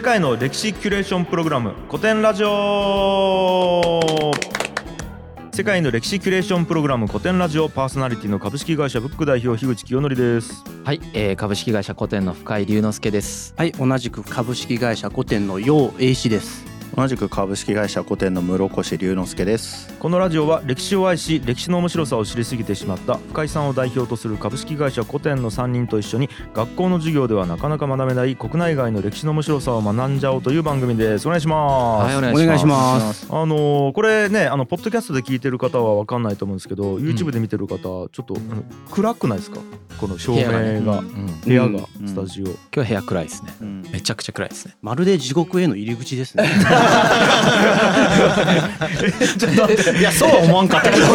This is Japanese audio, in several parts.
世界の歴史キュレーションプログラム古典ラジオ世界の歴史キュレーションプログラム古典ラジオパーソナリティの株式会社ブック代表樋口清則ですはい、えー、株式会社古典の深井龍之介です。はい、同じく株式会社古典の楊英氏です。同じく株式会社古典の室越龍之介です。このラジオは歴史を愛し歴史の面白さを知りすぎてしまった深井さんを代表とする株式会社古典の3人と一緒に学校の授業ではなかなか学べない国内外の歴史の面白さを学んじゃおうという番組です。お願いします、はい、おお願いします。あのーこれねあのポッドキャストで聞いてる方は分かんないと思うんですけど、YouTube で見てる方ちょっと、あの暗くないですか？この照明が部屋がね。部うん。屋,、うん。がスタジオ、今日部屋暗いですね。うん。めちゃくちゃ暗いですね。まるで地獄への入り口ですね。いやそうは思わんかったけど。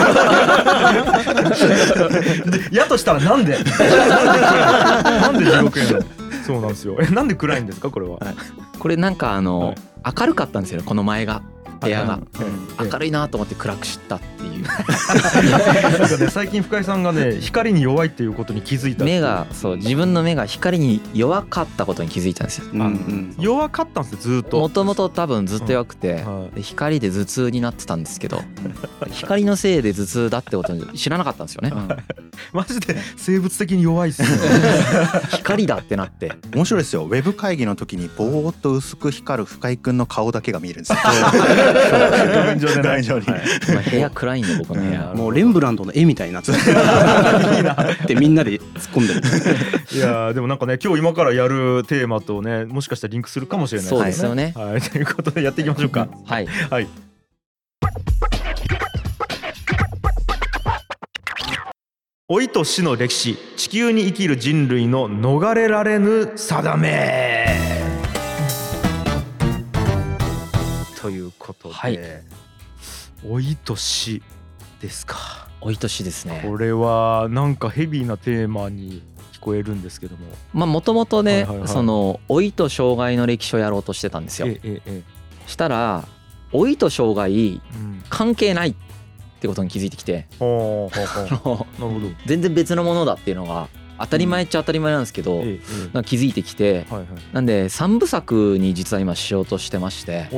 でやとしたらなんで？なんで地獄への？そうなんですよ。えなんで暗いんですかこれは、これなんかあの、はい。明るかったんですよね。この前が部屋が。ええ明るいなと思って暗くしたっていう。なんかね最近深井さんがね光に弱いっていうことに気づいた目がそう自分の目が光に弱かったことに気づいたんですよ。うんうん。弱かったんですよずーっと。もともと多分ずっと弱くて、はい。で光で頭痛になってたんですけど、光のせいで頭痛だってことに知らなかったんですよね。マジで生物的に弱いっすね。光だってなって。面白いですよ。ウェブ会議の時にぼーっと薄く光る深井くんの顔だけが見えるんですよ 画面上でね画面上にはい。まあ部屋暗いんで僕の部屋。もうレンブラントの絵みたいにな。ってる。ってみんなで突っ込んでる。いやーでもなんかね今日今からやるテーマとねもしかしたらリンクするかもしれないそうですよね。はい。ということでやっていきましょうか。はい。はい。老いと死の歴史。地球に生きる人類の逃れられぬ定めということで、はい。老いと死ですか。老い年ですね。これはなんかヘビーなテーマに聞こえるんですけども。まあもともとね、はいはいはい。その老いと障害の歴史をやろうとしてたんですよ。ええええ。したら老いと障害うん。関係ないってことに気づいてきて。ほうほうほうなるほど。全然別のものだっていうのが当たり前っちゃ当たり前なんですけど、なんか気づいてきてなんで3部作に実は今しようとしてまして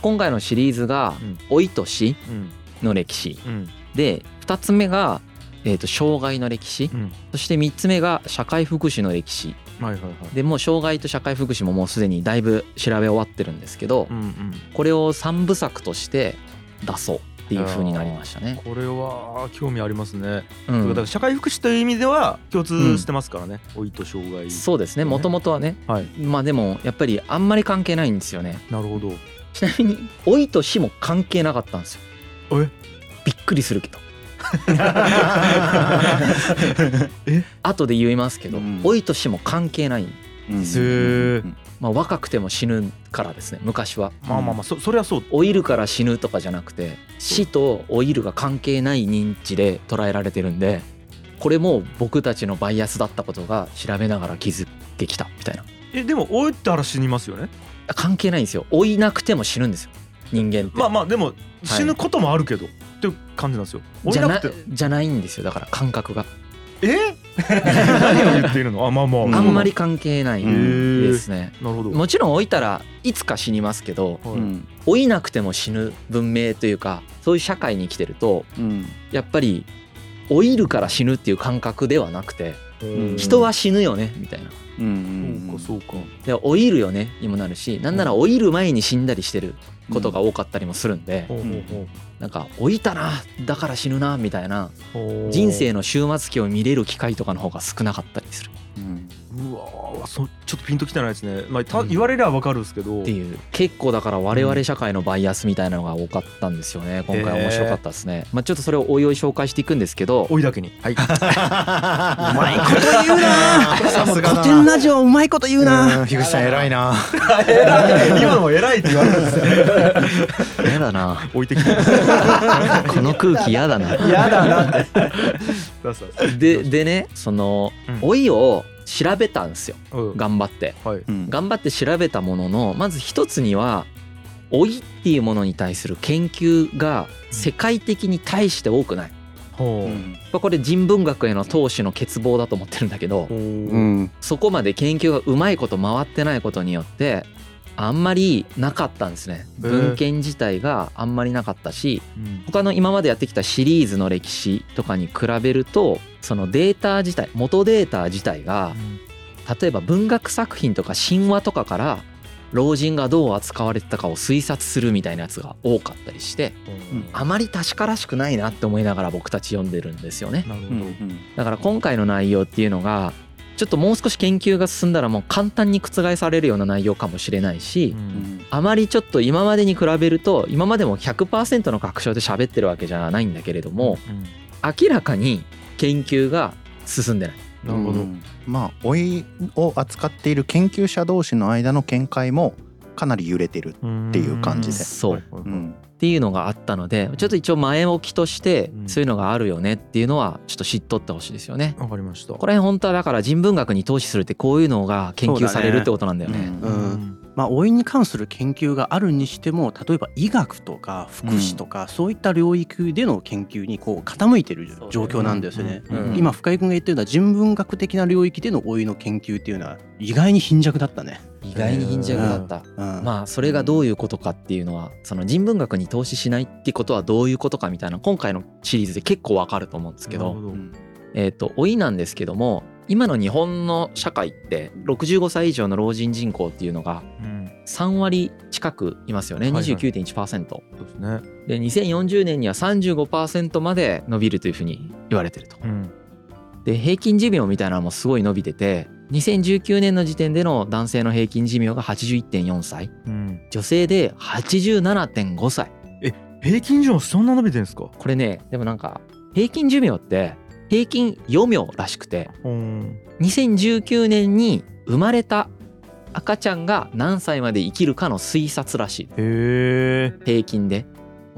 今回のシリーズがうん。老いと死うん。の歴史。うん。で2つ目が、えー、と障害の歴史。うん。そして3つ目が社会福祉の歴史。はいはいはい。でもう障害と社会福祉ももうすでにだいぶ調べ終わってるんですけど、うんうん。これを3部作として出そうっていう風になりましたね。これは興味ありますね、うん。だから社会福祉という意味では共通してますからね、老いと障害そうですね。もともとはね。はい。まあでもやっぱりあんまり関係ないんですよね。なるほど。ちなみに老いと死も関係なかったんですよ。え？びっくりするけど。え？後で言いますけどうん。老いと死も関係ない、うんへえまあ、若くても死ぬからですね昔は。まあまあまあそそれはそう。老いるから死ぬとかじゃなくて死と老いるが関係ない認知で捉えられてるんでこれも僕たちのバイアスだったことが調べながら気づけきたみたいな。えでも老いたら死にますよね？関係ないんですよ。老いなくても死ぬんですよ。人間って、まあまあでも死ぬこともあるけど、っていう感じなんですよ。老じゃないなくて。じゃないんですよ。だから感覚がえ？何を言っているの？あまあまあ、うん。あんまり関係ないうんですね。なるほど。もちろん老いたらいつか死にますけどはい。うん老いなくても死ぬ文明というかそういう社会に生きてるとうん。やっぱり老いるから死ぬっていう感覚ではなくてうん。人は死ぬよねみたいな。うん。そうかそうか。で老いるよねにもなるしなんなら老いる前に死んだりしてることが多かったりもするんでほうほうほう。なんか老いたなだから死ぬなみたいな人生の終末期を見れる機会とかの方が少なかったりするわーそちょっとピンときてないですね、まあ、たうん。言われりゃわかるんですけど、っていう結構だから我々社会のバイアスみたいなのが多かったんですよね。今回面白かったですね、まあ、ちょっとそれをおいおい紹介していくんですけど。老いだけに。はい、うまいこと言うな。さすがだな。古典ラジオうまいこと言うな。うん樋口さん偉いな。今のも偉いって言われるんですよやだな。置いてきて。この空気やだな。やだなででねそのうん。老いを調べたんですよ。うん。頑張って。はい。うん。頑張って調べたもののまず一つには老いっていうものに対する研究が世界的に対して多くない。ほう。うん。まあこれ人文学への投資の欠乏だと思ってるんだけどうん。そこまで研究がうまいこと回ってないことによってあんまりなかったんですね。文献自体があんまりなかったしうん。他の今までやってきたシリーズの歴史とかに比べるとそのデータ自体元データ自体が例えば文学作品とか神話とかから老人がどう扱われてたかを推察するみたいなやつが多かったりしてうん。あまり確からしくないなって思いながら僕たち読んでるんですよね。だから今回の内容っていうのがちょっともう少し研究が進んだらもう簡単に覆されるような内容かもしれないし、うん。うんあまりちょっと今までに比べると今までも100%の確証で喋ってるわけじゃないんだけれどもうん。明らかに研究が進んでない。なるほど、うん。まあ老いを扱っている研究者同士の間の見解もかなり揺れてる。っていう感じで。そう。うんっていうのがあったのでちょっと一応前置きとしてうん。そういうのがあるよねっていうのはちょっと知っとってほしいですよね。わかりました。ここら辺本当はだから人文学に投資するってこういうのが研究されるってことなんだよね。うん。うんまあ老いに関する研究があるにしても例えば医学とか福祉とか、そういった領域での研究にこう傾いてる状況なんですよね。うん。うん。今深井君が言ってるのは人文学的な領域での老いの研究っていうのは意外に貧弱だったね。意外に貧弱だった。うん。まあそれがどういうことかっていうのはその人文学に投資しないってことはどういうことかみたいな今回のシリーズで結構わかると思うんですけどえっと老いなんですけども今の日本の社会って65歳以上の老人人口っていうのがうん。3割近くいますよね。はいはい。29.1%そうですね。で2040年には35%まで伸びるというふうに言われてると。うん。で平均寿命みたいなのもすごい伸びてて2019年の時点での男性の平均寿命が81.4歳。うん。女性で87.5歳。平均寿命そんな伸びてんですか？これねでもなんか平均寿命って平均余命らしくてうん。2019年に生まれた赤ちゃんが何歳まで生きるかの推察らしい。平均で。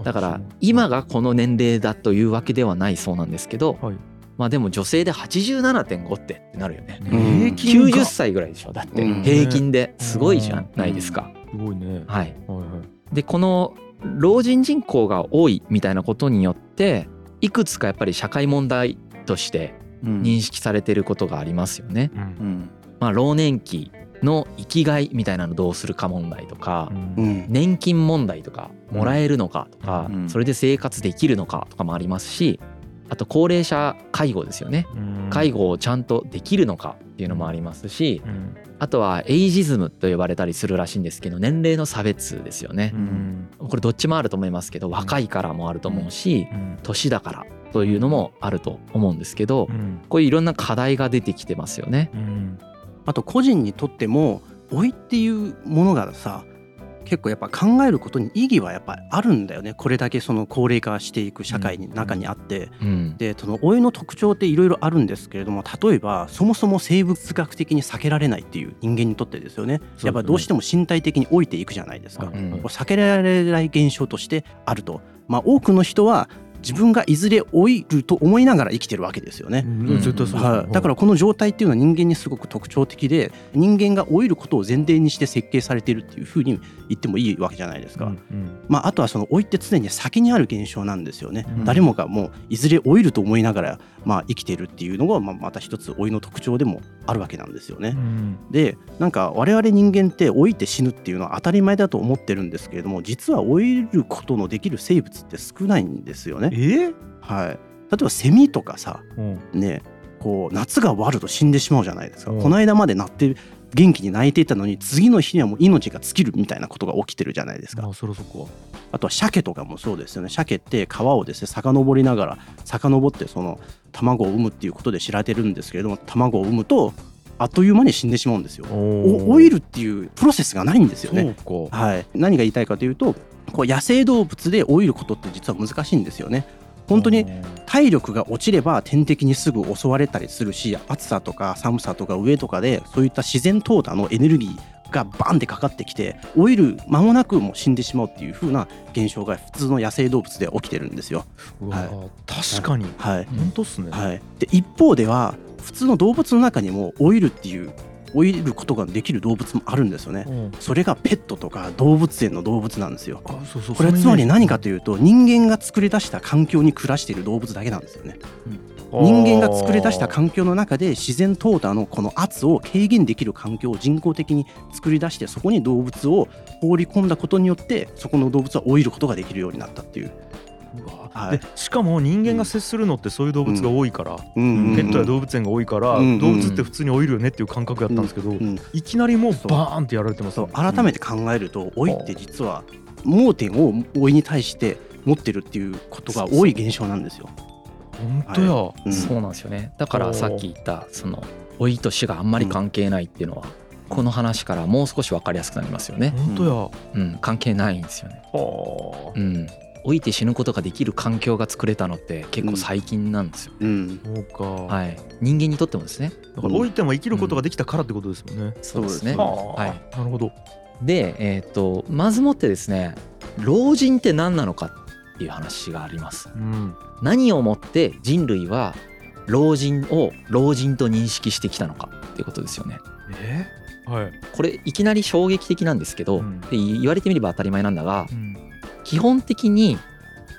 だから今がこの年齢だというわけではないそうなんですけどはい。まあでも女性で87.5ってってなるよね。うん。平均が。90歳ぐらいでしょ？だってうん。平均で。すごいじゃないですか。すごいね。はい。はいはい。でこの老人人口が多いみたいなことによっていくつかやっぱり社会問題としてうん。認識されてることがありますよね。うん。うん。まあ、老年期の生きがいみたいなのどうするか問題とかううん。ん年金問題とかもらえるのかとかうん。それで生活できるのかとかもありますしあと高齢者介護ですよね。うん。介護をちゃんとできるのかっていうのもありますしうん。あとはエイジズムと呼ばれたりするらしいんですけど年齢の差別ですよね。うん。これどっちもあると思いますけど若いからもあると思うしうん。年だからというのもあると思うんですけどうん。こういういろんな課題が出てきてますよね。うん。あと個人にとっても老いっていうものがさ結構やっぱ考えることに意義はやっぱりあるんだよね。これだけその高齢化していく社会に中にあって。うん。でその老いの特徴っていろいろあるんですけれども例えばそもそも生物学的に避けられないっていう人間にとってですよね。すね。やっぱどうしても身体的に老いていくじゃないですか、はいうん。これ避けられない現象としてあると、まあ、多くの人は自分がいずれ老いると思いながら生きてるわけですよね。だからこの状態っていうのは人間にすごく特徴的で人間が老いることを前提にして設計されているっていうふうに言ってもいいわけじゃないですか。うん。まあ、あとはその老いって常に先にある現象なんですよね、うん。誰もがもういずれ老いると思いながら、まあ、生きているっていうのが、まあ、また一つ老いの特徴でもあるわけなんですよね。うん。でなんか我々人間って老いて死ぬっていうのは当たり前だと思ってるんですけれども実は老いることのできる生物って少ないんですよね。え？はい、例えばセミとかさうん。ねこう夏が終わると死んでしまうじゃないですか、うん。この間まで鳴って元気に泣いていたのに次の日にはもう命が尽きるみたいなことが起きてるじゃないですか。まあそろそこあとは鮭とかもそうですよね。鮭って川をですね遡りながら遡ってその卵を産むっていうことで知られてるんですけれども卵を産むとあっという間に死んでしまうんですよ。お老いるっていうプロセスがないんですよね。はい、何が言いたいかというとこう野生動物で老いることって実は難しいんですよね。本当に体力が落ちれば天敵にすぐ襲われたりするし暑さとか寒さとか上とかでそういった自然淘汰のエネルギーがバンってかかってきて老いる間もなくもう死んでしまうっていう風な現象が普通の野生動物では起きてるんですよ。はい。確かに。はい。本当っすね。はい、で一方では普通の動物の中にも老いるっていう老いることができる動物もあるんですよね。うんそれがペットとか動物園の動物なんですよ。あそうそうこれはつまり何かといういうと人間が作り出した環境に暮らしている動物だけなんですよね。人間が作り出した環境の中で自然淘汰のこの圧を軽減できる環境を人工的に作り出してそこに動物を放り込んだことによってそこの動物は老いることができるようになったっていう。はい。でしかも人間が接するのってそういう動物が多いから、うん。ペットや動物園が多いから、うん。動物って普通に老いるよねっていう感覚やったんですけど、うん。いきなりもうそう。バーンってやられてますそう。ね。改めて考えると老いって実は盲点を老いに対して持ってるっていうことが多い現象なんですよ。本当や、うん。そうなんですよね。だからさっき言ったその老いと死があんまり関係ないっていうのはこの話からもう少し分かりやすくなりますよね。本当や、うん、関係ないんですよね。はあ。うん、老いて死ぬことができる環境が作れたのって結構最近なんですよ。うんそうか、はい、人間にとってもですね。だから老いても生きることができたからってことですもんね。そうですね。はい、なるほど。で、えっ、とまずもってですね、老人って何なのかっていう話があります。うん、何をもって人類は老人を老人と認識してきたのかっていうことですよね。えはい、これいきなり衝撃的なんですけど、うんで言われてみれば当たり前なんだがうん基本的に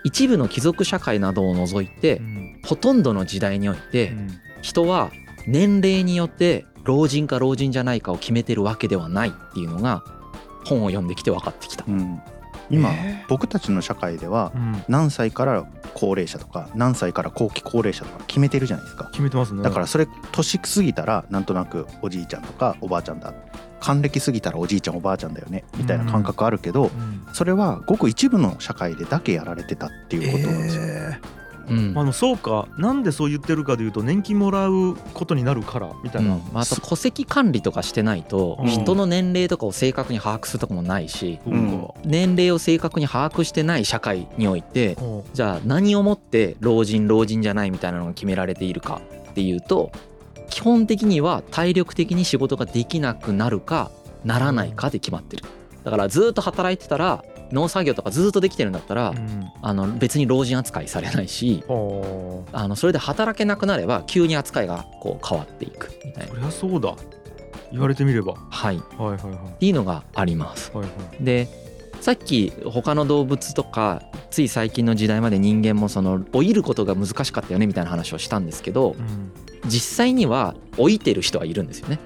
一部の貴族社会などを除いて、うん。ほとんどの時代において、うん。人は年齢によって老人か老人じゃないかを決めてるわけではないっていうのが本を読んできて分かってきた。うん。今、えー。僕たちの社会ではうん。何歳から高齢者とか何歳から後期高齢者とか決めてるじゃないですか。決めてますね。だからそれ年過ぎたらなんとなくおじいちゃんとかおばあちゃんだ還暦過ぎたらおじいちゃんおばあちゃんだよねみたいな感覚あるけど、うん、それはごく一部の社会でだけやられてたっていうことなんですよ。えうん。ーあのそうか。なんでそう言ってるかでいうと年金もらうことになるからみたいな、うん。まあ、あと戸籍管理とかしてないとうん。人の年齢とかを正確に把握するとこもないしそううんか、年齢を正確に把握してない社会においてうん。じゃあ何をもって老人老人じゃないみたいなのが決められているかっていうと基本的には体力的に仕事ができなくなるかならないかで決まってる。だからずっと働いてたら農作業とかずっとできてるんだったらうん。あの別に老人扱いされないしはあのそれで働けなくなれば急に扱いがこう変わっていくみたいな。あそりゃそうだ。言われてみれば。はい。っはいはいはい。ていうのがあります。はいはい。でさっき他の動物とかつい最近の時代まで人間もその老いることが難しかったよねみたいな話をしたんですけどうん。実際には老いてる人はいるんですよね。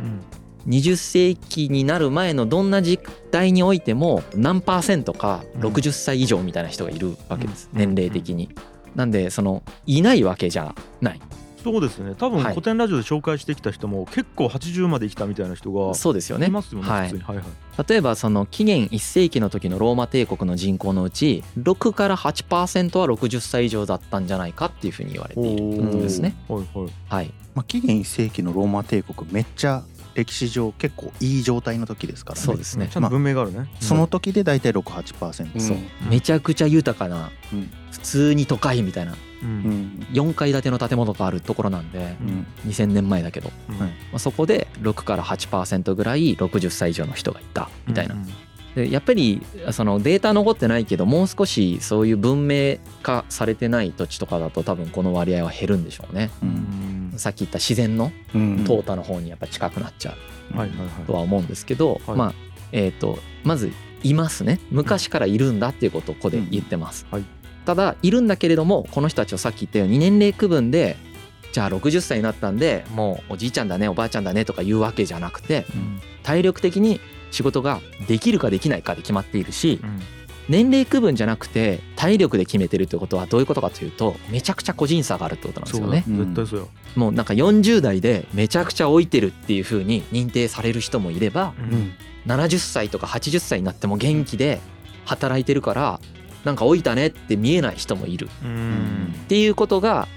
うん。20世紀になる前のどんな時代においても何パーセントかうん。60歳以上みたいな人がいるわけです。うん。年齢的に。なんでそのいないわけじゃないそうですね。多分はい。古典ラジオで紹介してきた人も結構80まで生きたみたいな人がそうですよね。いますよねはい。普通に。はいはい。例えばその紀元1世紀の時のローマ帝国の人口のうち6から8%は60歳以上だったんじゃないかっていうふうに言われているんですね。はいはい。はい、まあ、紀元1世紀のローマ帝国めっちゃ歴史上結構いい状態の時ですからね。そうですね。ちゃんと文明があるね、その時で大体68%、うんそう。めちゃくちゃ豊かなうん。普通に都会みたいなうん。うん4階建ての建物があるところなんでうん。2000年前だけど、うん。まあ、そこで6から8%ぐらい60歳以上の人がいたみたいな。うんでやっぱりそのデータ残ってないけどもう少しそういう文明化されてない土地とかだと多分この割合は減るんでしょうね。さっき言った自然のうん。淘汰の方にやっぱ近くなっちゃう。とは思うんですけど、はい。まあえっ、とまずいますね。昔からいるんだっていうことをここで言ってます、はいただいるんだけれどもこの人たちをさっき言ったように年齢区分でじゃあ60歳になったんでもうおじいちゃんだねおばあちゃんだねとか言うわけじゃなくてうん。体力的に仕事ができるかできないかで決まっているしうん。年齢区分じゃなくて体力で決めてるということはどういうことかというとめちゃくちゃ個人差があるってことなんですそうだ。よね。絶対そうよ、もうなんか40代でめちゃくちゃ老いてるっていう風に認定される人もいればうん70歳とか80歳になっても元気で働いてるからなんか老いたねって見えない人もいる。うん。っていうことが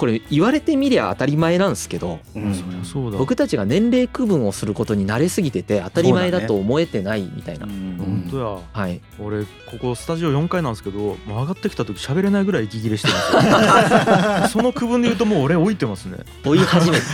これ言われてみりゃ当たり前なんですけどうん。そりゃそうだ。僕たちが年齢区分をすることに慣れすぎてて当たり前だと思えてないみたいな、本当やはい。俺ここスタジオ4階なんですけど上がってきた時喋れないぐらい息切れしてますよ。その区分で言うともう俺置いてますね。老い始めて。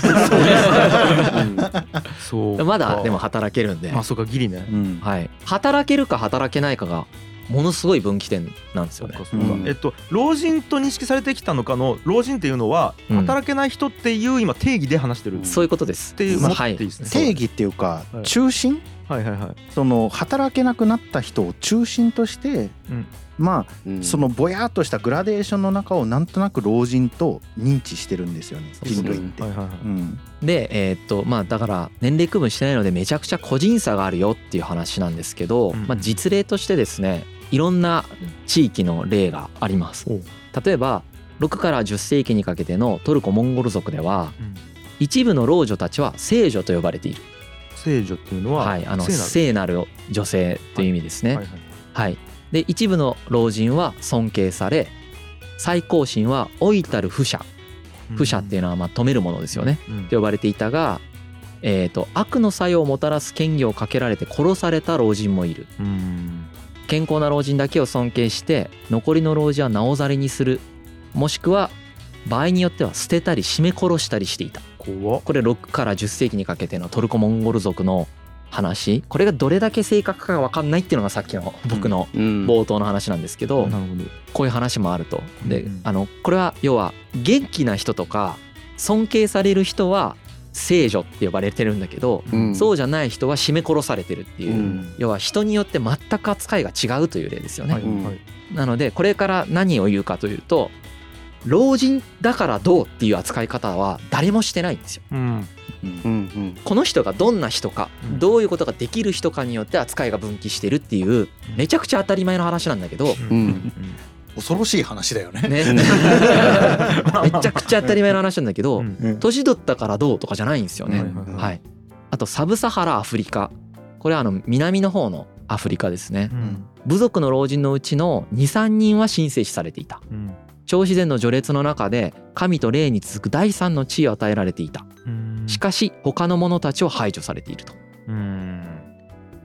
そうまだでもは働けるんで、まあそうかギリね。うんはい、働けるか働けないかがものすごい分岐点なんですよね。そうん。えっと老人と認識されてきたのかの老人っていうのはうん。働けない人っていう今定義で話してるっそういうことです。てい。うまあはい。定義っていうかはい。中心？はいはいはい。その働けなくなった人を中心として、うん。まあうん。そのぼやっとしたグラデーションの中をなんとなく老人と認知してるんですよね人類って。はいはいはい。うん。でえーっとまあだから年齢区分してないのでめちゃくちゃ個人差があるよっていう話なんですけど、うん。まあ、実例としてですねいろんな地域の例があります。例えば6から10世紀にかけてのトルコ・モンゴル族ではうん。一部の老女たちは聖女と呼ばれている、聖女っていうのははい、あの聖なる。女性という意味ですね。はいはいはい、で一部の老人は尊敬され最高神は老いたる不赦不赦っていうのはまあ止めるものですよね。うん。と呼ばれていたが、えー、と悪の作用をもたらす権限をかけられて殺された老人もいる。うん健康な老人だけを尊敬して残りの老人はなおざりにする。もしくは場合によっては捨てたり絞め殺したりしていた。これ6から10世紀にかけてのトルコ・モンゴル族の話。これがどれだけ正確かが分かんないっていうのがさっきの僕のうん。冒頭の話なんですけど、なるほど。こういう話もあると。で、うん。あのこれは要は元気な人とか尊敬される人は聖女って呼ばれてるんだけど、うん。そうじゃない人は絞め殺されてるっていう、うん。要は人によって全く扱いが違うという例ですよね。はいはい。なのでこれから何を言うかというと老人だからどうっていう扱い方は誰もしてないんですよ。うん。うんうん。うんこの人がどんな人か、うん。どういうことができる人かによって扱いが分岐してるっていうめちゃくちゃ当たり前の話なんだけど、うん恐ろしい話だよね。ね、めちゃくちゃ当たり前の話なんだけど、年取ったからどうとかじゃないんですよね。はい。あとサブサハラアフリカ。これはあの南の方のアフリカですねう。ん部族の老人のうちの2、3人は神聖視されていた。うん超自然の序列の中で神と霊に続く第三の地位を与えられていた。うんしかし他の者たちを排除されていると。うん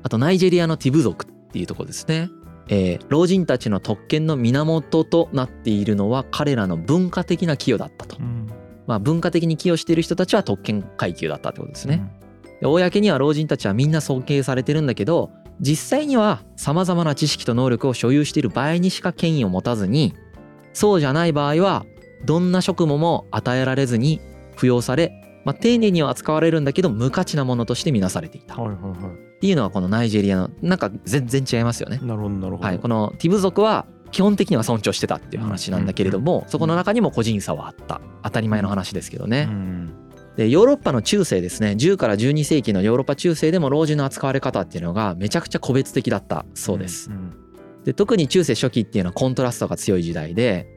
あとナイジェリアのティブ族っていうところですね。えー老人たちの特権の源となっているのは彼らの文化的な寄与だったと。うんまあ、文化的に寄与している人たちは特権階級だったってことですね。で公には老人たちはみんな尊敬されてるんだけど実際にはさまざまな知識と能力を所有している場合にしか権威を持たずにそうじゃない場合はどんな職務も与えられずに扶養され、まあ、丁寧には扱われるんだけど無価値なものとして見なされていたっはいはいはていうのはこのナイジェリアのなんか全然違いますよねい。なるほどなるほどはい、このティブ族は基本的には尊重してたっていう話なんだけれどもそこの中にも個人差はあった当たり前の話ですけどね。うんでヨーロッパの中世ですね10から12世紀のヨーロッパ中世でも老人の扱われ方っていうのがめちゃくちゃ個別的だったそうです。んで特に中世初期っていうのはコントラストが強い時代で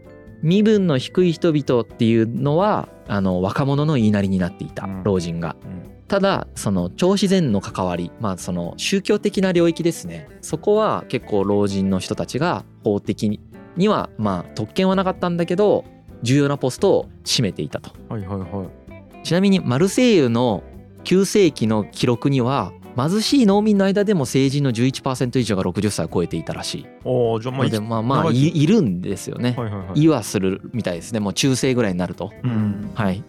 身分の低い人々っていうのはあの若者の言いなりになっていたうん老人が。うんただその超自然の関わりまあその宗教的な領域ですね。そこは結構老人の人たちが法的にはまあ特権はなかったんだけど重要なポストを占めていたと。はいはいはい。ちなみにマルセイユの9世紀の記録には貧しい農民の間でも成人の11%以上が60歳を超えていたらしい。おーじゃあまあまあまあいいるんですよね。はいはいはい。言わするみたいですね。もう中世ぐらいになると。うん。はい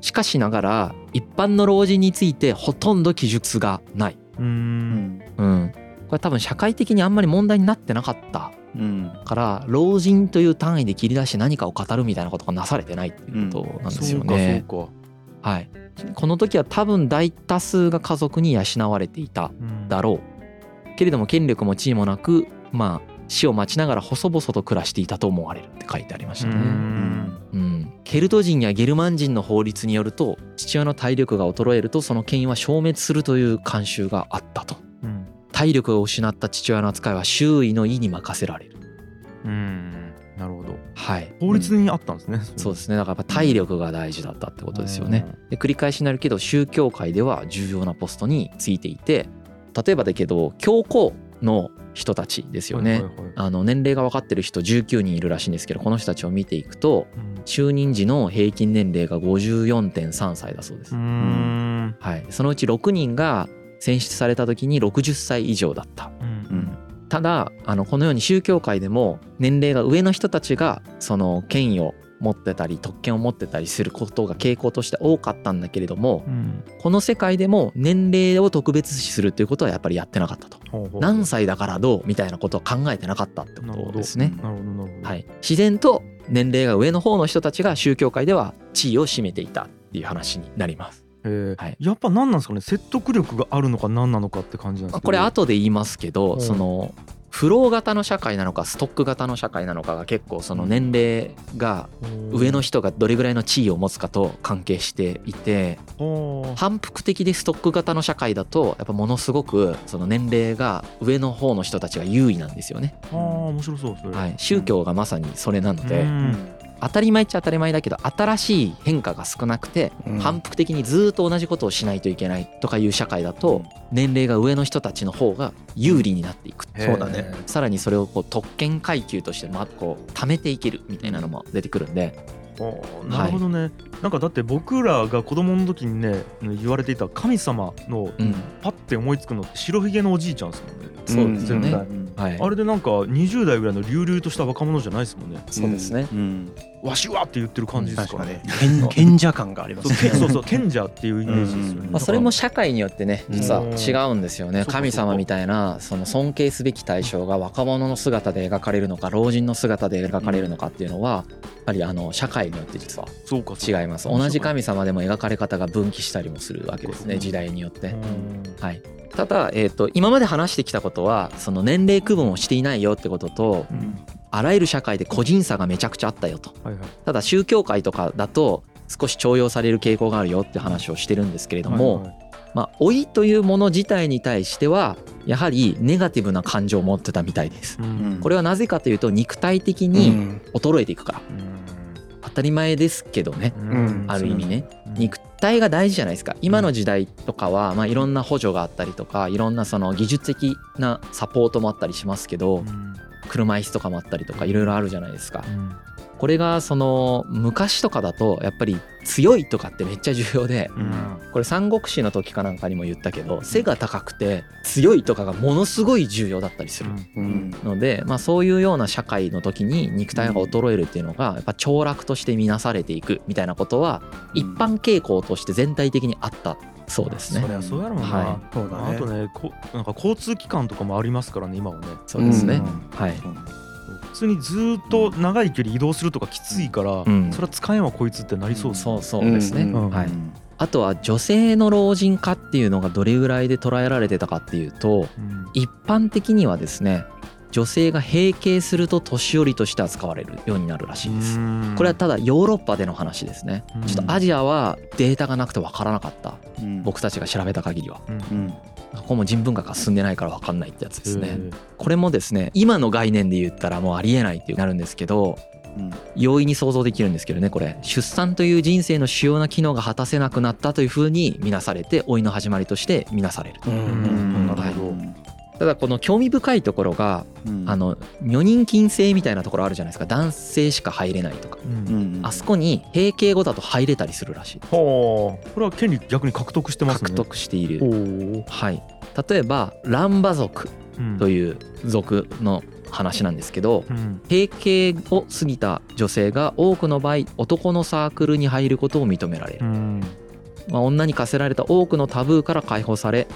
しかしながら一般の老人についてほとんど記述がない。うん。うん。これ多分社会的にあんまり問題になってなかったうん。から老人という単位で切り出して何かを語るみたいなことがなされてないっていうことなんですよね。そうかはい、この時は多分大多数が家族に養われていたそうかうんだろう。けれども権力も地位もなくまあ死を待ちながら細々と暮らしていたと思われるって書いてありましうたね。ん。うん、ケルト人やゲルマン人の法律によると父親の体力が衰えるとその権威は消滅するという慣習があったと。うん。体力を失った父親の扱いは周囲の意に任せられる。うん。なるほど。はい。法律にあったんですね。そうですね。だからやっぱ体力が大事だったってことですよね。で繰り返しになるけど宗教界では重要なポストについていて例えばだけど教皇の人たちですよね、はいはいはい。あの年齢が分かってる人19人いるらしいんですけどこの人たちを見ていくとうん。就任時の平均年齢が54.3歳だそうです。はい、そのうち6人が選出された時に60歳以上だった。うん。ただあのこのように宗教界でも年齢が上の人たちがその権威を持ってたり特権を持ってたりすることが傾向として多かったんだけれどもうん。この世界でも年齢を特別視するということはやっぱりやってなかったと。何歳だからどうみたいなことは考えてなかったってことですね。はい。自然と年齢が上の方の人たちが宗教界では地位を占めていたっていう話になります。え。ーはい。やっぱ何なんですかね？説得力があるのか何なのかって感じなんですけど。これ後で言いますけど、うん。そのフロー型の社会なのかストック型の社会なのかが結構その年齢が上の人がどれぐらいの地位を持つかと関係していて人反復的でストック型の社会だとやっぱものすごくその年齢が上の方の人たちが優位なんですよね。面白そうそれ、はい、宗教がまさにそれなので、うん当たり前っちゃ当たり前だけど新しい変化が少なくてうん。反復的にずっと同じことをしないといけないとかいう社会だと年齢が上の人たちの方が有利になっていく。へーそうだね。さらにそれをこう特権階級としてまこう貯めていけるみたいなのも出てくるんで。なるほどね、なんかだって僕らが子供の時にね言われていた神様のうん。パッて思いつくのって白ひげのおじいちゃんですもんね。そうですよね、うん。はい。あれでなんか20代ぐらいの隆々とした若者じゃないですもんね。そうですね、うんわしはって言ってる感じですからね。賢賢者感がありますね。そうけそうそう。賢者っていうイメージですよね、うん。まあ、それも社会によってね実は違うんですよね。神様みたいなその尊敬すべき対象が若者の姿で描かれるのか老人の姿で描かれるのかっていうのはやっぱりあの社会によって実は違います。同じ神様でも描かれ方が分岐したりもするわけですねうん時代によって。うん。はい、ただ、えー、と今まで話してきたことはその年齢区分をしていないよってこととうんあらゆる社会で個人差がめちゃくちゃあったよと。はいはい。ただ宗教界とかだと少し重用される傾向があるよって話をしてるんですけれども、はいはい。まあ老いというもの自体に対してはやはりネガティブな感情を持ってたみたいです。うん。これはなぜかというと肉体的うにん。衰えていくから。当たり前ですけどね。うん。ある意味ね。うん肉体が大事じゃないですか。今の時代とかはまあいろんな補助があったりとかいろんなその技術的なサポートもあったりしますけどうん車椅子とかもあったりとかいろいろあるじゃないですか。うん。これがその昔とかだとやっぱり強いとかってめっちゃ重要でうん。これ三国志の時かなんかにも言ったけど背が高くて強いとかがものすごい重要だったりするうん。ので、まあ、そういうような社会の時に肉体が衰えるっていうのがやっぱ凋落として見なされていくみたいなことは一般傾向として全体的にあったそうですね。そ。りゃそうやろうな、はそうだね。あとねこなんか交通機関とかもありますからね今はね。そうですね。うん。はい。普通にずっと長い距離移動するとかきついから、うん。それは使えんわこいつってなりそうですね。そうそうですね。はい。あとは女性の老人化っていうのがどれぐらいで捉えられてたかっていうとうん。一般的にはですね女性が閉経すると年寄りとして扱われるようになるらしいです。うん。これはただヨーロッパでの話ですね。うん。ちょっとアジアはデータがなくて分からなかった。うん。僕たちが調べた限りは。ここも人文学が進んでないから分かんないってやつですね。これもですね今の概念で言ったらもうありえないってなるんですけどうん。容易に想像できるんですけどねこれ。出産という人生の主要な機能が果たせなくなったというふうに見なされて老いの始まりとして見なされる。とうん。うん。なるはいほど、ただこの興味深いところがうん。あの女人禁制みたいなところあるじゃないですか。男性しか入れないとか。うんうんあそこに閉経後だと入れたりするらしい。はあこれは権利逆に獲得してますね。獲得していおるお、はい。例えばランバ族うん。という族の話なんですけどうん。閉経を過ぎた女性が多くの場合男のサークルに入ることを認められる、うん。まあ、女に課せられた多くのタブーから解放され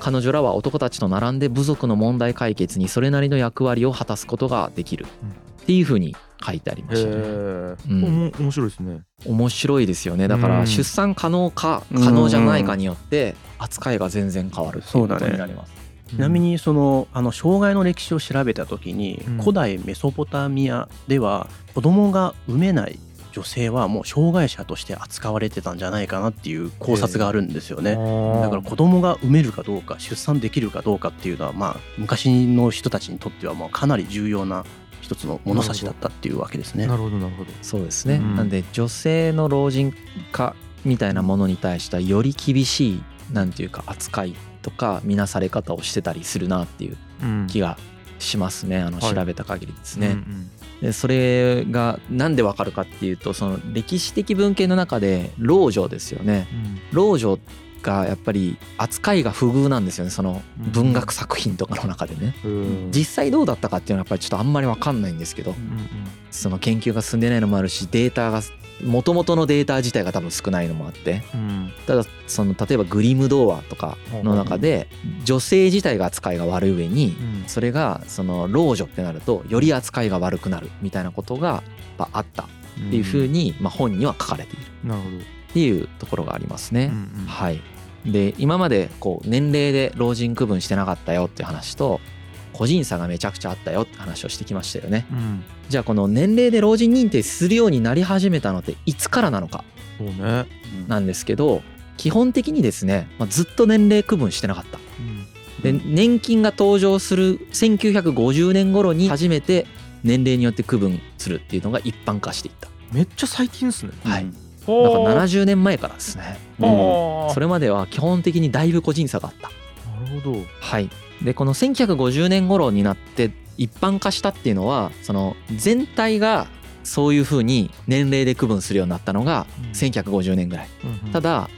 彼女らは男たちと並んで部族の問題解決にそれなりの役割を果たすことができる。うん。っていうふうに書いてありまへしたね。え、うん。面白いですね。面白いですよね。だかうん。ら出産可能か可能じゃないかによって扱いが全然変わるっていうことになります。ちなみにそのあの障害の歴史を調べた時に、うん。古代メソポタミアでは子供が産めない女性はもう障害者として扱われてたんじゃないかなっていう考察があるんですよね。だから子供が産めるかどうか出産できるかどうかっていうのはまあ昔の人たちにとってはもうかなり重要な一つの物差しだったっていうわけですね。な。るほどなるほど。そうですね、うん。なんで女性の老人化みたいなものに対してはより厳しいなんていうか扱いとか見なされ方をしてたりするなっていううん気がしますね。あのはい。調べた限りですね。うんでそれがなんでわかるかっていうとその歴史的文献の中で老女ですよね。老女がやっぱり扱いが不遇なんですよね。その文学作品とかの中でね。うん。うん。実際どうだったかっていうのはやっぱりちょっとあんまりわかんないんですけど。うん。その研究が進んでないのもあるしデータが元々のデータ自体が多分少ないのもあってうん。ただその例えばグリム童話とかの中で女性自体が扱いが悪い上にうん。それがその老女ってなるとより扱いが悪くなるみたいなことがあったっていうふうにまあ本には書かれている。っていうところがありますね。うんうん。はい、で今までこう年齢で老人区分してなかったよっていう話と個人差がめちゃくちゃあったよって話をしてきましたよね。うん。じゃあこの年齢で老人認定するようになり始めたのっていつからなのかそうね。なんですけど基本的にですね、まあ、ずっと年齢区分してなかった。で年金が登場する1950年頃に初めて年齢によって区分するっていうのが一般化していった。めっちゃ最近ですね。はい、うん。だから70年前からですね。ああそれまでは基本的にだいぶ個人差があった。なるほど。はい、でこの1950年頃になって一般化したっていうのはその全体がそういうふうに年齢で区分するようになったのがうん。1950年ぐらい。うんうん。ただ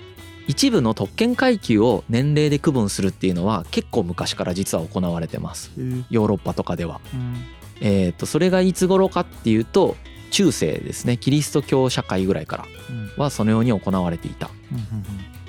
一部の特権階級を年齢で区分するっていうのは結構昔から実は行われてます。ヨーロッパとかでは。うん。えー、とそれがいつ頃かっていうと中世ですね。キリスト教社会ぐらいからうん。はそのように行われていた。うんうん。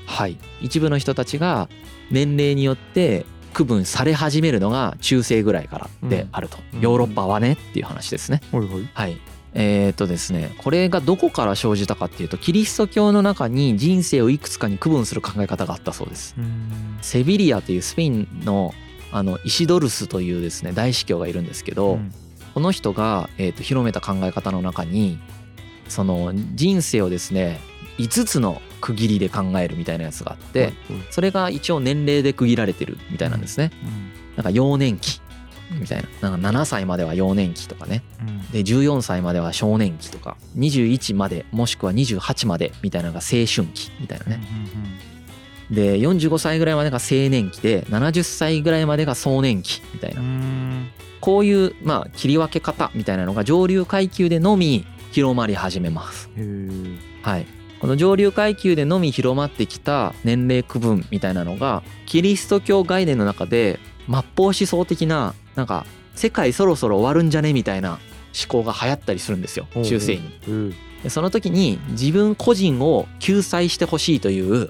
はい、一部の人たちが年齢によって区分され始めるのが中世ぐらいからであると、うん。ヨーロッパはねっていう話ですね。うんはいはい。はい。えー、とですねこれがどこから生じたかっていうとキリスト教の中に人生をいくつかに区分する考え方があったそうです。うん。セビリアというスペインのあのイシドルスというですね大司教がいるんですけど、うん。この人が、えー、と広めた考え方の中にその人生をですね5つの区切りで考えるみたいなやつがあって、それが一応年齢で区切られてるみたいなんですね。なんか幼年期みたいな。なんか7歳までは幼年期とかね。で14歳までは少年期とか。21までもしくは28までみたいなのが青春期みたいなね。で45歳ぐらいまでが青年期で70歳ぐらいまでが壮年期みたいな。こういうまあ切り分け方みたいなのが上流階級でのみ広まり始めます。はい、この上流階級でのみ広まってきた年齢区分みたいなのがキリスト教概念の中で末法思想的ななんか世界そろそろ終わるんじゃねみたいな思考が流行ったりするんですよ中世に。へーでその時に自分個人を救済してほしいといううん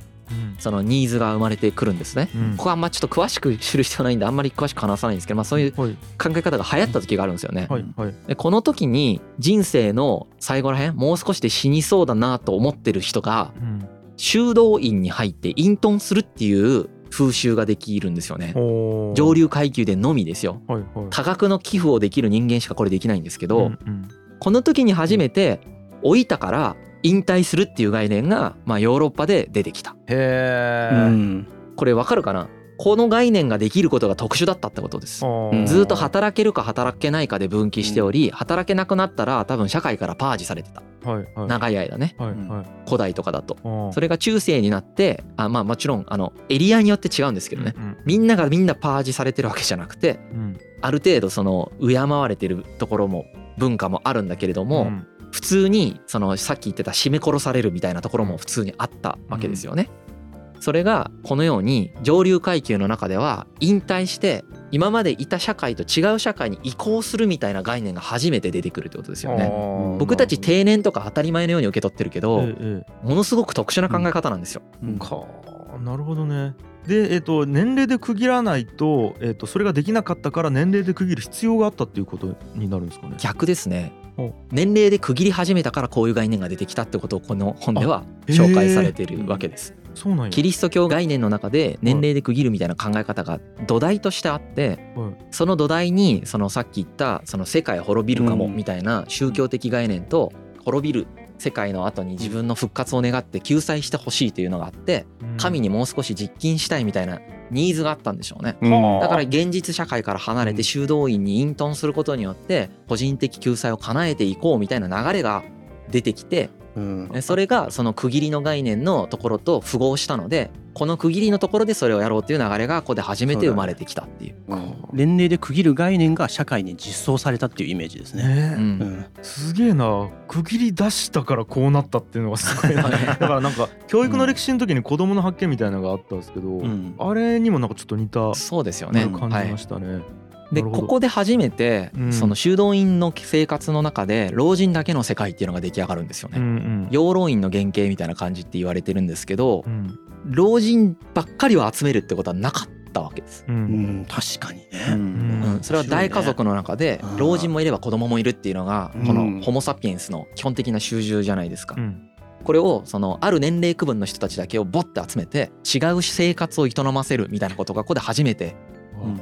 そのニーズが生まれてくるんですね。うんここはあんまちょっと詳しく知る必要ないんであんまり詳しく話さないんですけど、まあ、そういうはい考え方が流行った時があるんですよね。はいはいでこの時に人生の最後らへんもう少しで死にそうだなと思ってる人がうん修道院に入って隠遁するっていう風習ができるんですよね。上流階級でのみですよ。はいはい多額の寄付をできる人間しかこれできないんですけど、うんうんこの時に初めて老いたから引退するっていう概念が、まあ、ヨーロッパで出てきた。へえうんこれわかるかな？この概念ができることが特殊だったってことです。うんずーっと働けるか働けないかで分岐しており、働けなくなったら多分社会からパージされてた。はいはい長い間ね。はいはい古代とかだと。それが中世になって、あまあもちろんあのエリアによって違うんですけどね。うんみんながみんなパージされてるわけじゃなくて、うんある程度その敬われてるところも文化もあるんだけれども、うん普通にそのさっき言ってた締め殺されるみたいなところも普通にあったわけですよね。それがこのように上流階級の中では引退して今までいた社会と違う社会に移行するみたいな概念が初めて出てくるってことですよね。僕たち定年とか当たり前のように受け取ってるけど、ものすごく特殊な考え方なんですよ。うんかなるほどねでえっ、と年齢で区切らないと,、えっとそれができなかったから年齢で区切る必要があったっていうことになるんですかね？逆ですねお。年齢で区切り始めたからこういう概念が出てきたってことをこの本では紹介されているわけです。そうなんや。キリスト教概念の中で年齢で区切るみたいな考え方が土台としてあってはいその土台にそのさっき言ったその世界滅びるかもうん。みたいな宗教的概念と滅びる世界の後に自分の復活を願って救済してほしいというのがあって神にもう少し実勤したいみたいなニーズがあったんでしょうね。うんだから現実社会から離れて修道院に隠遁することによって個人的救済を叶えていこうみたいな流れが出てきてうん。えそれがその区切りの概念のところと符合したのでこの区切りのところでそれをやろうっていう流れがここで初めて生まれてきたっていう。年齢で区切る概念が社会に実装されたっていうイメージですね。ねえ。うん。うん。すげえな。区切り出したからこうなったっていうのがすごいな。だからなんか教育の歴史の時に子供の発見みたいなのがあったんですけど、うんあれにもなんかちょっと似たそうですよね。感じはい。ましたね、でなるほど。ここで初めてうん。その修道院の生活の中で老人だけの世界っていうのが出来上がるんですようんうね。ん。養老院の原型みたいな感じって言われてるんですけどうん。老人ばっかりを集めるってことはなかったわけです。ううん。ん確かにね。うん。うん。それは大家族の中でうん。老人もいれば子供もいるっていうのがうん。このホモ・サピエンスの基本的な習従じゃないですか。う。ん。これをそのある年齢区分の人たちだけをボッて集めて違う生活を営ませるみたいなことがここで初めてうん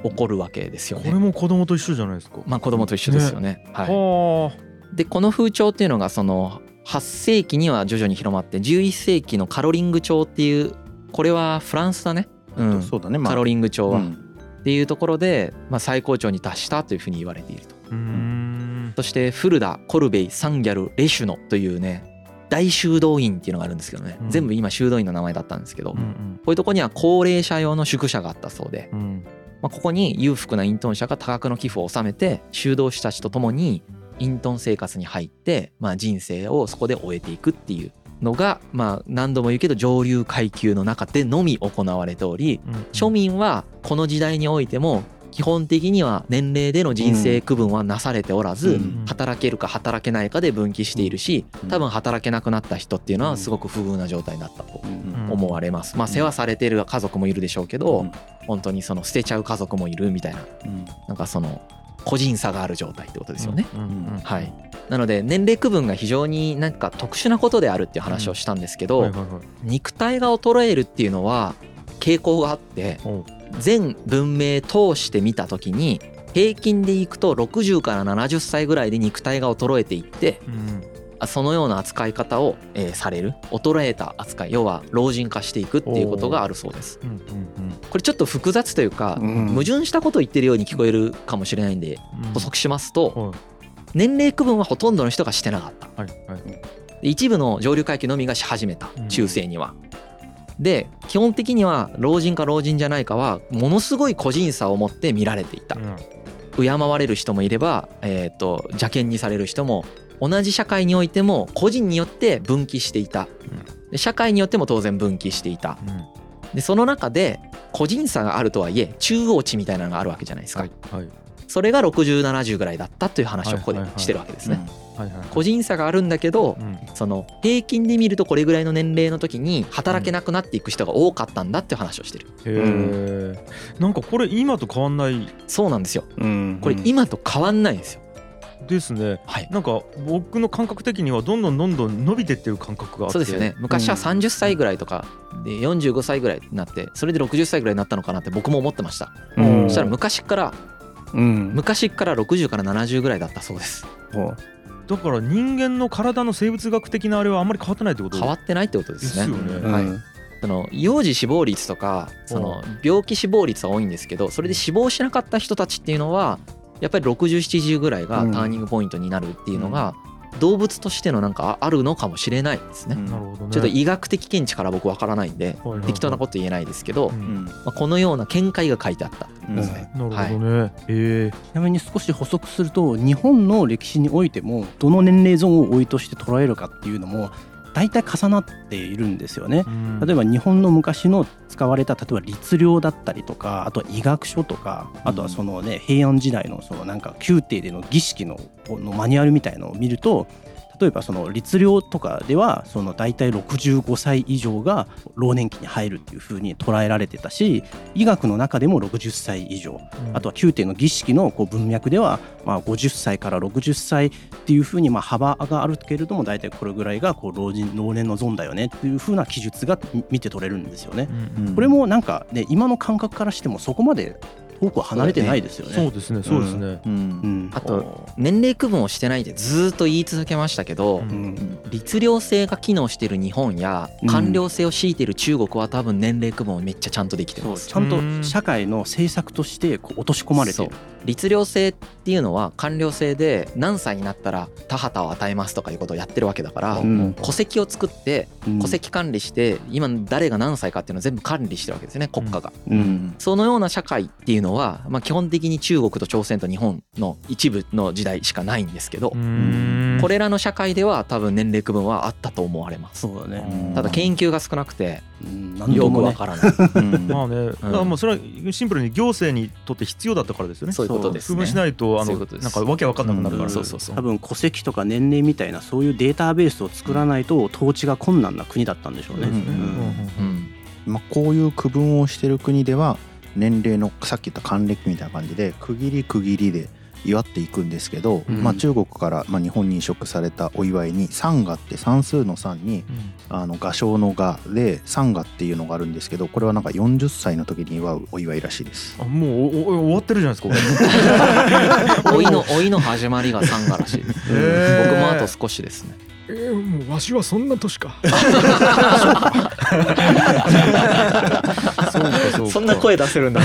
起こるわけですよこれね。も子供と一緒じゃないですか。まあ子供と一緒ですよね。はい、はでこの風潮っていうのがその8世紀には徐々に広まって11世紀のカロリング朝っていうこれはフランスだね、うん、そうだね。まあ。カロリング朝は、うん。っていうところで、まあ、最高潮に達したというふうに言われていると。そしてフルダコルベイサンギャルレシュノというね大修道院っていうのがあるんですけどね、うん。全部今修道院の名前だったんですけど、うんこういうとこには高齢者用の宿舎があったそうで、うんうん。まあ、ここに裕福な隠遁者が多額の寄付を納めて修道士たちと共に隠遁生活に入って、まあ、人生をそこで終えていくっていうのが、まあ、何度も言うけど上流階級の中でのみ行われておりうん。庶民はこの時代においても基本的には年齢での人生区分はなされておらず、うん。働けるか働けないかで分岐しているしうん。多分働けなくなった人っていうのはすごく不遇な状態になったとうん。思われます。まあ世話されてる家族もいるでしょうけど、うん。本当にその捨てちゃう家族もいるみたいなうん。なんかその個人差がある状態ってことですよね。はい。なので年齢区分が非常になんか特殊なことであるっていう話をしたんですけど、肉体が衰えるっていうのは傾向があって全文明通して見た時に平均でいくと60から70歳ぐらいで肉体が衰えていってうん。あそのような扱い方を、えーされる。衰えた扱い要は老人化していくっていうことがあるそうです。うんうん。これちょっと複雑というか、うん。矛盾したことを言ってるように聞こえるかもしれないんでうん。補足しますと、はい。年齢区分はほとんどの人がしてなかった。はいはい。で一部の上流階級のみがし始めた。うん。中世には。で基本的には老人か老人じゃないかはものすごい個人差を持って見られていた。敬われる人もいれば、えー、と邪険にされる人も同じ社会においても個人によって分岐していた。で社会によっても当然分岐していた。でその中で個人差があるとはいえ中央値みたいなのがあるわけじゃないですか、はいはいそれが6070ぐらいだったという話をここでしてるわけですね。個人差があるんだけどうん。その平均で見るとこれぐらいの年齢の時に働けなくなっていく人が多かったんだっていう話をしてる。へえなんかこれ今と変わんない。そうなんですよ。うん。これ今と変わんないんですよ。ですね。はい。なんか僕の感覚的にはどんどんどんどん伸びてってる感覚があって。そうですよね。昔は30歳ぐらいとかで45歳ぐらいになってそれで60歳ぐらいになったのかなって僕も思ってました。うん。そしたら昔からうん。昔から60から70ぐらいだったそうです。ほだから人間の体の生物学的なあれはあんまり変わってないってこと変わってないってことですね。ですよね。うはい。うんその幼児死亡率とかその病気死亡率は多いんですけどそれで死亡しなかった人たちっていうのはやっぱり6070ぐらいがターニングポイントになるっていうのが動物としてのなんかあるのかもしれないですね。なるほどね。ちょっと医学的見地から僕わからないんではいはい適当なこと言えないですけど、まあ、このような見解が書いてあったうん。うん。なるほどね。えちなみに少し補足すると日本の歴史においてもどの年齢ゾーンを追いとして捉えるかっていうのも大体重なっているんですよね。え例えば日本の昔の使われた例えば律令だったりとかあとは医学書とかあとはそのね平安時代のそのなんか宮廷での儀式ののマニュアルみたいのを見ると例えばその律令とかではその大体65歳以上が老年期に入るっていう風に捉えられてたし医学の中でも60歳以上あとは宮廷の儀式のこう文脈ではまあ50歳から60歳っていうふうにまあ幅があるけれども大体これぐらいがこう老人老年のゾーンだよねっていうふうな記述が見見て取れるんですよね。うんこれもなんかね今の感覚からしてもそこまで遠くは離れてないですよね。そうですねそうですね。あと年齢区分をしてないってずーっと言い続けましたけど、律令制が機能している日本やうん。官僚制を強いている中国は多分年齢区分をめっちゃちゃんとできてます。ちゃんと社会の政策としてこう落とし込まれてる。律令制っていうのは官僚制で何歳になったら田畑を与えますとかいうことをやってるわけだから、うん。戸籍を作ってうん。戸籍管理して今誰が何歳かっていうのを全部管理してるわけですよね国家が。うん。そのような社会っていうのは、まあ、基本的に中国と朝鮮と日本の一部の時代しかないんですけどう、んこれらの社会では多分年齢区分はあったと思われます。そうだね。うんただ研究が少なくてよくわからない。うんまあね、だからもうそれはシンプルに行政にとって必要だったからですよね。そういうことですね区分しないとあのそういうことですなんかわけわかんなくなるから。うんそうそうそう多。分戸籍とか年齢みたいなそういうデータベースを作らないと統治が困難な国だったんでしょうね。そうですねうんうんまあ、こういう区分をしてる国では年齢のさっき言った還暦みたいな感じで区切り区切りで祝っていくんですけど、うん。まあ、中国からまあ日本に移植されたお祝いに三賀って算数の3にあの画商の画で三賀っていうのがあるんですけどこれはなんか40歳の時に祝うお祝いらしいです。あもうおお終わってるじゃないですかこれ。老いの老いの始まりが三がらしいです。へー。僕もあと少しですね。えー、もうわしはそんな年か そうかそうか。そんな声出せるんだ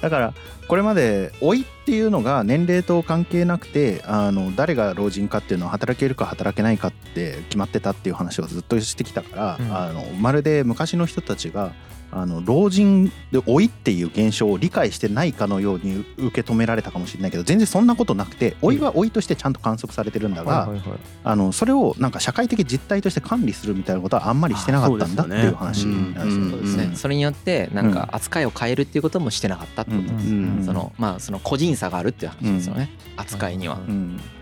だからこれまで老いっていうのが年齢と関係なくてあの誰が老人かっていうのは働けるか働けないかって決まってたっていう話をずっとしてきたから、うん。あのまるで昔の人たちがあの老人で老いっていう現象を理解してないかのように受け止められたかもしれないけど全然そんなことなくて老いは老いとしてちゃんと観測されてるんだが、あのそれをなんか社会的実態として管理するみたいなことはあんまりしてなかったんだっていう話なんですね、それによってなんか扱いを変えるっていうこともしてなかったってことです、うんそのまあその個人差があるっていう話ですよね、扱いには、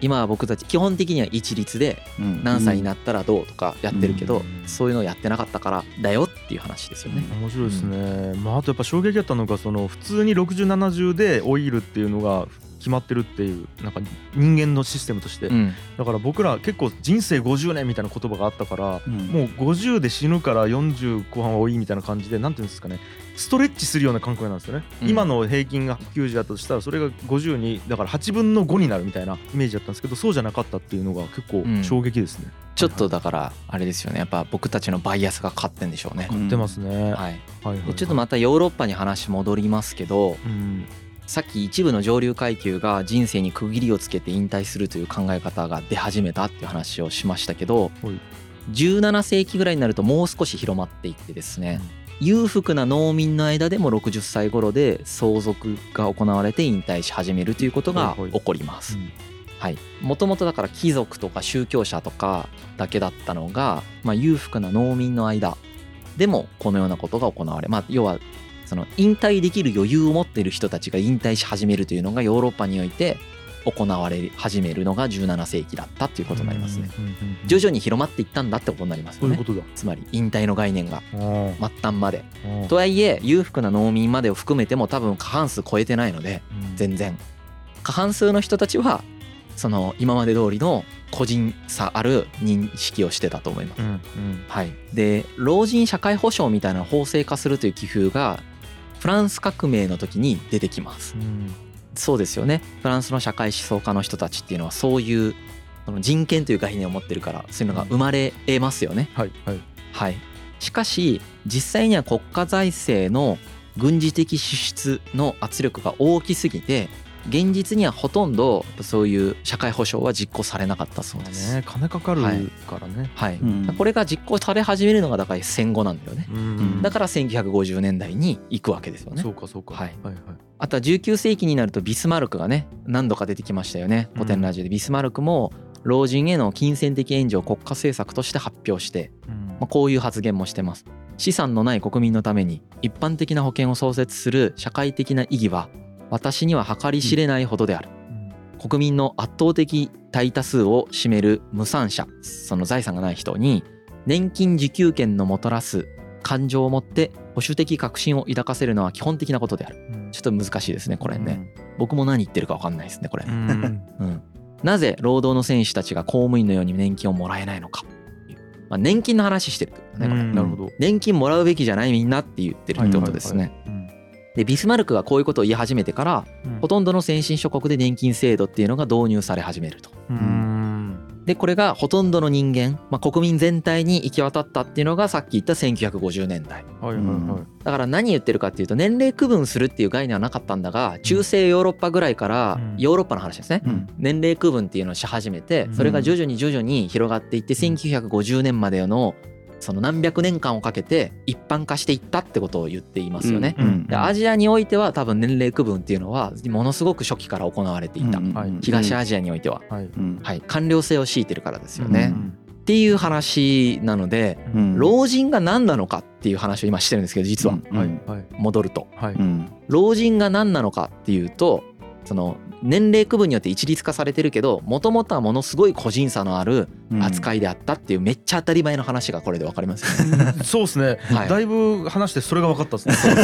今は僕たち基本的には一律でうん何歳になったらどうとかやってるけど、うんそういうのをやってなかったからだよっていう話ですよね、面白いですね、まああとやっぱ衝撃だったのがその普通に6070で老いるっていうのが決まってるっていうなんか人間のシステムとして、うん。だから僕ら結構人生50年みたいな言葉があったから、うん。もう50で死ぬから40後半は多いみたいな感じでなんていうんですかね。ストレッチするような感覚なんですよね、うん。今の平均が90だったとしたらそれが50にだから8分の5になるみたいなイメージだったんですけどそうじゃなかったっていうのが結構うん。衝撃ですね、ちょっとだからあれですよね。やっぱ僕たちのバイアスがかかってんでしょうね、うん。出ますね、はい。はいはいちょっとまたヨーロッパに話戻りますけどうん。さっき一部の上流階級が人生に区切りをつけて引退するという考え方が出始めたっていう話をしましたけどはい。17世紀ぐらいになるともう少し広まっていってですね裕福な農民の間でも60歳頃で相続が行われて引退し始めるということが起こります。うん。はい、もともとだから貴族とか宗教者とかだけだったのが、まあ、裕福な農民の間でもこのようなことが行われ、まあ、要はその引退できる余裕を持っている人たちが引退し始めるというのがヨーロッパにおいて行われ始めるのが17世紀だったということになりますね。徐々に広まっていったんだってことになりますよね。そういうこ。とだ。つまり引退の概念が末端まで。とはいえ裕福な農民までを含めても多分過半数超えてないのでうん。全然。過半数の人たちはその今まで通りの個人差ある認識をしてたと思います。うんうん。はい、で老人社会保障みたいな法制化するという寄付がフランス革命の時に出てきます。うん。そうですよね。フランスの社会思想家の人たちっていうのはそういうその人権という概念を持ってるからそういうのが生まれ得ますよね。はいはい。はい、しかし実際には国家財政の軍事的支出の圧力が大きすぎて現実にはほとんどそういう社会保障は実行されなかったそうです。ね金かかるはい。からね、はい。うん。これが実行され始めるのがだから戦後なんだよね。うん。だから1950年代に行くわけですよね。そ。うかそうか。はい。はいはい。あとは19世紀になるとビスマルクがね何度か出てきましたよね。古典ラジオで。ビスマルクも老人への金銭的援助を国家政策として発表してうん。まあ、こういう発言もしてます。資産のない国民のために一般的な保険を創設する社会的な意義は私には計り知れないほどである、国民の圧倒的大多数を占める無産者その財産がない人に年金受給権のもたらす感情を持って保守的確信を抱かせるのは基本的なことである。うん。ちょっと難しいですねこれね、僕も何言ってるか分かんないですねこれ、うん。うん、なぜ労働の選手たちが公務員のように年金をもらえないのか、まあ、年金の話してるってことねなるほど。年金もらうべきじゃないみんなって言ってるってことですね、うんでビスマルクがこういうことを言い始めてからうん。ほとんどの先進諸国で年金制度っていうのが導入され始めると。うん。でこれがほとんどの人間、まあ、国民全体に行き渡ったっていうのがさっき言った1950年代はいはいはい。だから何言ってるかっていうと年齢区分するっていう概念はなかったんだが中世ヨーロッパぐらいからうん。ヨーロッパの話ですね、うん。年齢区分っていうのをし始めてそれが徐々に徐々に広がっていって1950年までのその何百年間をかけて一般化していったってことを言っていますよね。うんでアジアにおいては多分年齢区分っていうのはものすごく初期から行われていた、うんはい東アジアにおいては、はい。うん。はい、官僚性を強いてるからですよね。うんっていう話なのでうん。老人が何なのかっていう話を今してるんですけど実はうん。はいはい戻るとはいうん老人が何なのかっていうとその年齢区分によって一律化されてるけどもともとはものすごい個人差のある扱いであったっていうめっちゃ当たり前の話がこれで分かりますよね。そうですね、はい。だいぶ話してそれが分かったですね。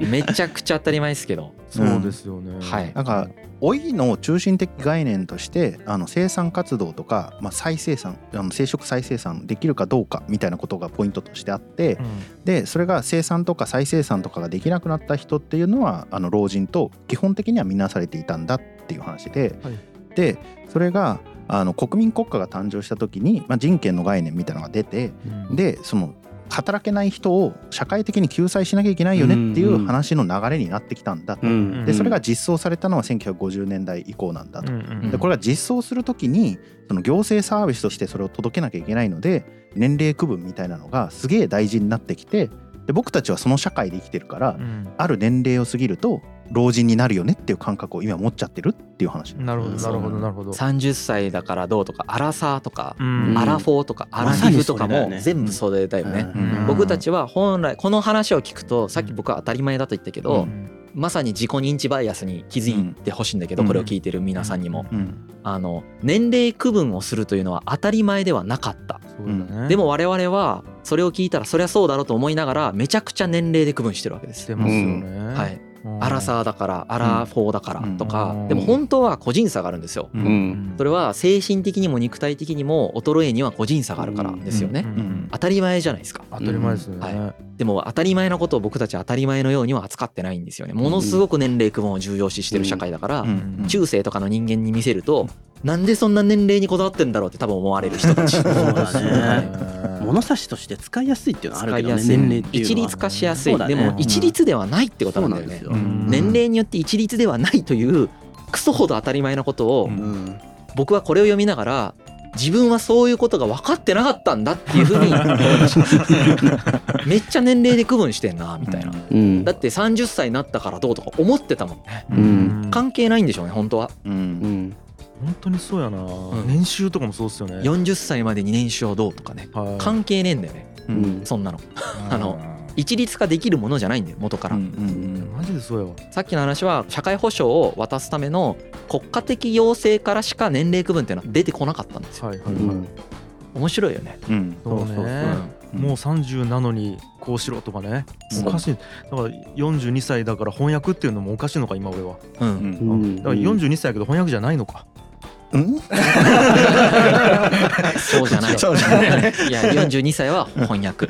めちゃくちゃ当たり前ですけど。そうですよね、はい。なんか老いの中心的概念としてあの生産活動とか、まあ、再生産あの生殖再生産できるかどうかみたいなことがポイントとしてあってうん。でそれが生産とか再生産とかができなくなった人っていうのはあの老人と基本的には見なされていたんだっていう話で、はい。でそれがあの国民国家が誕生した時に、まあ、人権の概念みたいなのが出てうん。でその働けない人を社会的に救済しなきゃいけないよねっていう話の流れになってきたんだと。うんでそれが実装されたのは1950年代以降なんだと。でこれが実装するときにその行政サービスとしてそれを届けなきゃいけないので年齢区分みたいなのがすげえ大事になってきてで僕たちはその社会で生きてるからうんある年齢を過ぎると老人になるよねっていう感覚を今持っちゃってるっていう話。なるほどなるほどなるほど30歳だからどうとかアラサーとか、うんアラフォーとかアラフィフとかも全部それだよね。うん僕たちは本来この話を聞くとさっき僕は当たり前だと言ったけど、うんまさに自己認知バイアスに気づいてほしいんだけど、うんこれを聞いてる皆さんにも、うんあの年齢区分をするというのは当たり前ではなかった、そうだねでも我々はそれを聞いたらそりゃそうだろうと思いながらめちゃくちゃ年齢で区分してるわけですしてますよね、はい、うんアラサーだからアラフォーだからとか、うん。でも本当は個人差があるんですよ、それは精神的にも肉体的にも衰えには個人差があるからですよね、当たり前じゃないですか。当たり前ですね、はでも当たり前のことを僕たちは当たり前のようには扱ってないんですよね。ものすごく年齢区分を重要視してる社会だから、うん中世とかの人間に見せるとなんでそんな年齢にこだわってんだろうって多分思われる人たち。そうだはねい。物差しとして使いやすいっていうのはあるけどね年齢っていう一律化しやすい、でも一律ではないってことそなだよね。うんなんですよ。うん年齢によって一律ではないというクソほど当たり前なことを、僕はこれを読みながら自分はそういうことが分かってなかったんだっていうふうに思いました。めっちゃ年齢で区分してんなみたいな。うん。だって30歳になったからどうとか思ってたもんね。うん。関係ないんでしょうね本当は。うん。うん。本当にそうやな、ん。年収とかもそうですよね。40歳までに年収をどうとかね。はい。関係ねえんだよね。ううん。んそんなの。あの一律化できるものじゃないんだよ元から、うんうん。マジでそうやわ。さっきの話は社会保障を渡すための国家的要請からしか年齢区分っていうのは出てこなかったんですよ。はいはいはい、うん面白いよね、うん。そうね。もう30なのにこうしろとかね。おかしい。だから42歳だから翻訳っていうのもおかしいのか今俺は。うん。うん。うんだから42歳やけど翻訳じゃないのか。うん？そうじゃない。そうじゃない。いや42歳は翻訳。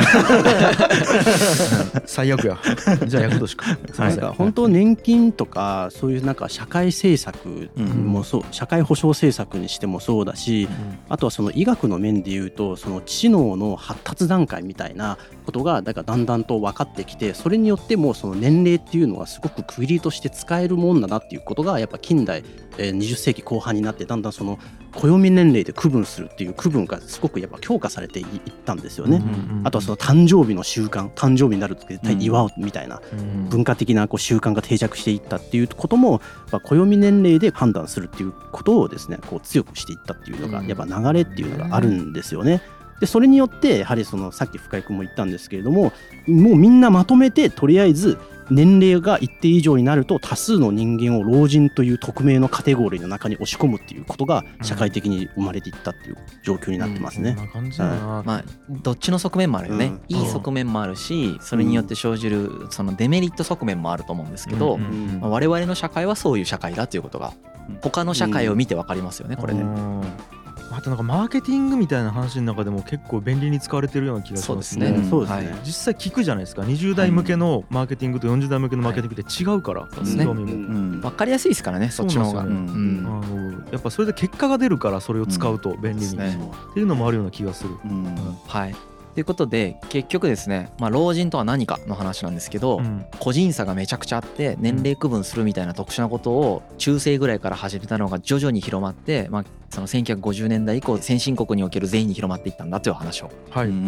最悪や。じゃあ役年か。なんか本当年金とかそういうなんか社会政策もそう社会保障政策にしてもそうだしあとはその医学の面で言うとその知能の発達段階みたいなことがだからだんだんと分かってきてそれによってもその年齢っていうのはすごく区切りとして使えるもんだなっていうことがやっぱ近代えー20世紀後半になってだんだんその暦年齢で区分するっていう区分がすごくやっぱ強化されていったんですよね。あとはその誕生日の習慣誕生日になると絶対祝うみたいなうん文化的なこう習慣が定着していったっていうこともやっぱ暦年齢で判断するっていうことをですねこう強くしていったっていうのがうんやっぱ流れっていうのがあるんですよね。でそれによってやはりそのさっき深井君も言ったんですけれどももうみんなまとめてとりあえず年齢が一定以上になると多数の人間を老人という匿名のカテゴリーの中に押し込むっていうことが社会的に生まれていったっていう状況になってますね。そん。な感じだな、まあどっちの側面もあるよね、うん。いい側面もあるしそれによって生じるそのデメリット側面もあると思うんですけど、まあ我々の社会はそういう社会だということが他の社会を見て分かりますよねこれで、うんあとなんかマーケティングみたいな話の中でも結構便利に使われてるような気がしますね。ね、そうですね。はい。実際聞くじゃないですか。20代向けのマーケティングと40代向けのマーケティングって違うから、そうですね興味も、うん分かりやすいですからねそっちの方が。やっぱそれで結果が出るからそれを使うと便利に、ですね。っていうのもあるような気がする。うん。はいということで結局ですね、まあ、老人とは何かの話なんですけど、うん。個人差がめちゃくちゃあって年齢区分するみたいな特殊なことを中世ぐらいから始めたのが徐々に広まって、まあ、その1950年代以降先進国における全員に広まっていったんだという話を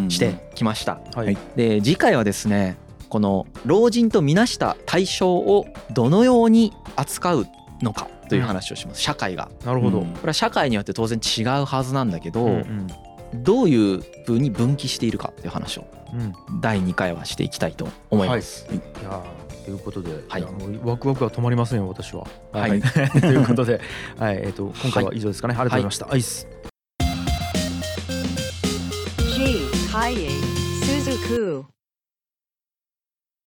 してきました。はい。で次回はですねこの老人とみなした対象をどのように扱うのかという話をします。社会が。なるほど。うん。これは社会によって当然違うはずなんだけど、うんうんどういうふうに分岐しているかっていう話を、第2回はしていきたいと思います。はい、いやということで、はい、いもうワクワクは止まりませんよ私は。はい、ということで、はい。えーと、今回は以上ですかね、はい、ありがとうございました。はい、アイス。